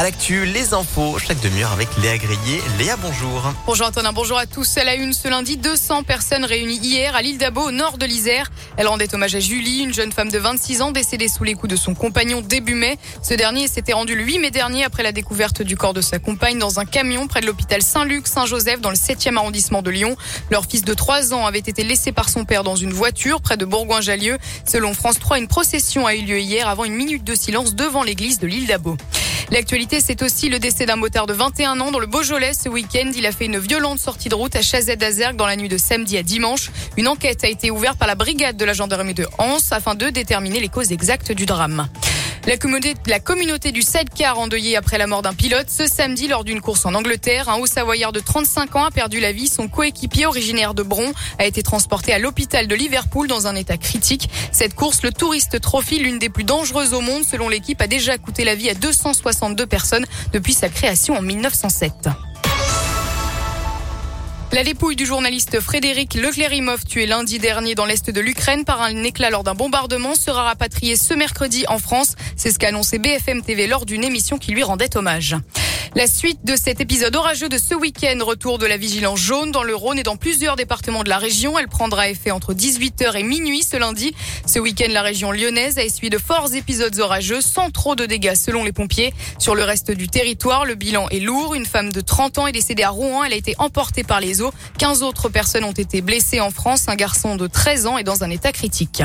À l'actu, les infos, chaque demi-heure avec Léa Grillet. Léa, bonjour. Bonjour Antonin, bonjour à tous. À la une ce lundi, 200 personnes réunies hier à l'île d'Abo, au nord de l'Isère. Elle rendait hommage à Julie, une jeune femme de 26 ans décédée sous les coups de son compagnon début mai. Ce dernier s'était rendu le 8 mai dernier après la découverte du corps de sa compagne dans un camion près de l'hôpital Saint-Luc, Saint-Joseph, dans le 7e arrondissement de Lyon. Leur fils de 3 ans avait été laissé par son père dans une voiture près de Bourgoin-Jallieu. Selon France 3, une procession a eu lieu hier avant une minute de silence devant l'église de l'île d'Abo. L'actualité, c'est aussi le décès d'un motard de 21 ans dans le Beaujolais ce week-end. Il a fait une violente sortie de route à Chazet-Azergue dans la nuit de samedi à dimanche. Une enquête a été ouverte par la brigade de la gendarmerie de Anse afin de déterminer les causes exactes du drame. La communauté, du sidecar endeuillée après la mort d'un pilote ce samedi lors d'une course en Angleterre. Un haut savoyard de 35 ans a perdu la vie. Son coéquipier originaire de Bron a été transporté à l'hôpital de Liverpool dans un état critique. Cette course, le Touriste Trophy, l'une des plus dangereuses au monde selon l'équipe, a déjà coûté la vie à 262 personnes depuis sa création en 1907. La dépouille du journaliste Frédéric Leclérimov, tué lundi dernier dans l'est de l'Ukraine par un éclat lors d'un bombardement, sera rapatrié ce mercredi en France. C'est ce qu'a annoncé BFM TV lors d'une émission qui lui rendait hommage. La suite de cet épisode orageux de ce week-end, retour de la vigilance jaune dans le Rhône et dans plusieurs départements de la région. Elle prendra effet entre 18h et minuit ce lundi. Ce week-end, la région lyonnaise a essuyé de forts épisodes orageux sans trop de dégâts selon les pompiers. Sur le reste du territoire, le bilan est lourd. Une femme de 30 ans est décédée à Rouen. Elle a été emportée par les eaux. 15 autres personnes ont été blessées en France. Un garçon de 13 ans est dans un état critique.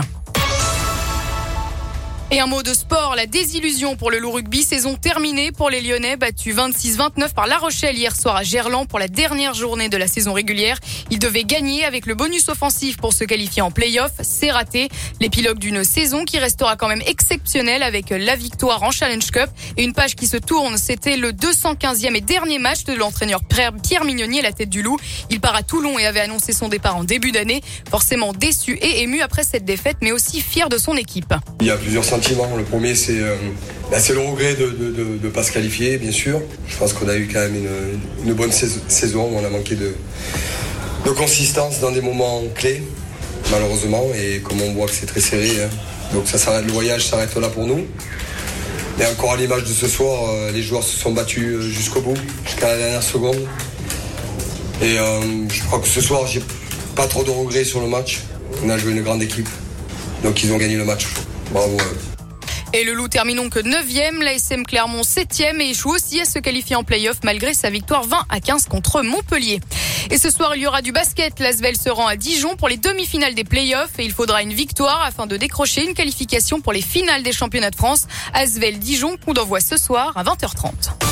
Et un mot de sport, la désillusion pour le loup rugby, saison terminée pour les Lyonnais, battus 26-29 par La Rochelle hier soir à Gerland pour la dernière journée de la saison régulière. Ils devaient gagner avec le bonus offensif pour se qualifier en play-off. C'est raté. L'épilogue d'une saison qui restera quand même exceptionnelle avec la victoire en Challenge Cup et une page qui se tourne. C'était le 215e et dernier match de l'entraîneur Pierre Mignonnier, la tête du loup. Il part à Toulon et avait annoncé son départ en début d'année. Forcément déçu et ému après cette défaite, mais aussi fier de son équipe. Le premier, c'est euh, bah, le regret de ne pas se qualifier, bien sûr. Je pense qu'on a eu quand même une, bonne saison. On a manqué de, de, consistance dans des moments clés, malheureusement. Et comme on voit que c'est très serré, hein. donc ça le voyage s'arrête là pour nous. Mais encore à l'image de ce soir, euh, les joueurs se sont battus euh, jusqu'au bout, jusqu'à la dernière seconde. Et je crois que ce soir, j'ai pas trop de regrets sur le match. On a joué une grande équipe. Donc ils ont gagné le match. Et le Loup termine donc 9e, l'ASM Clermont 7e et échoue aussi à se qualifier en play-off malgré sa victoire 20 à 15 contre Montpellier. Et ce soir, il y aura du basket. L'Asvel se rend à Dijon pour les demi-finales des play-offs et il faudra une victoire afin de décrocher une qualification pour les finales des championnats de France. Asvel Dijon, coup d'envoi ce soir à 20h30.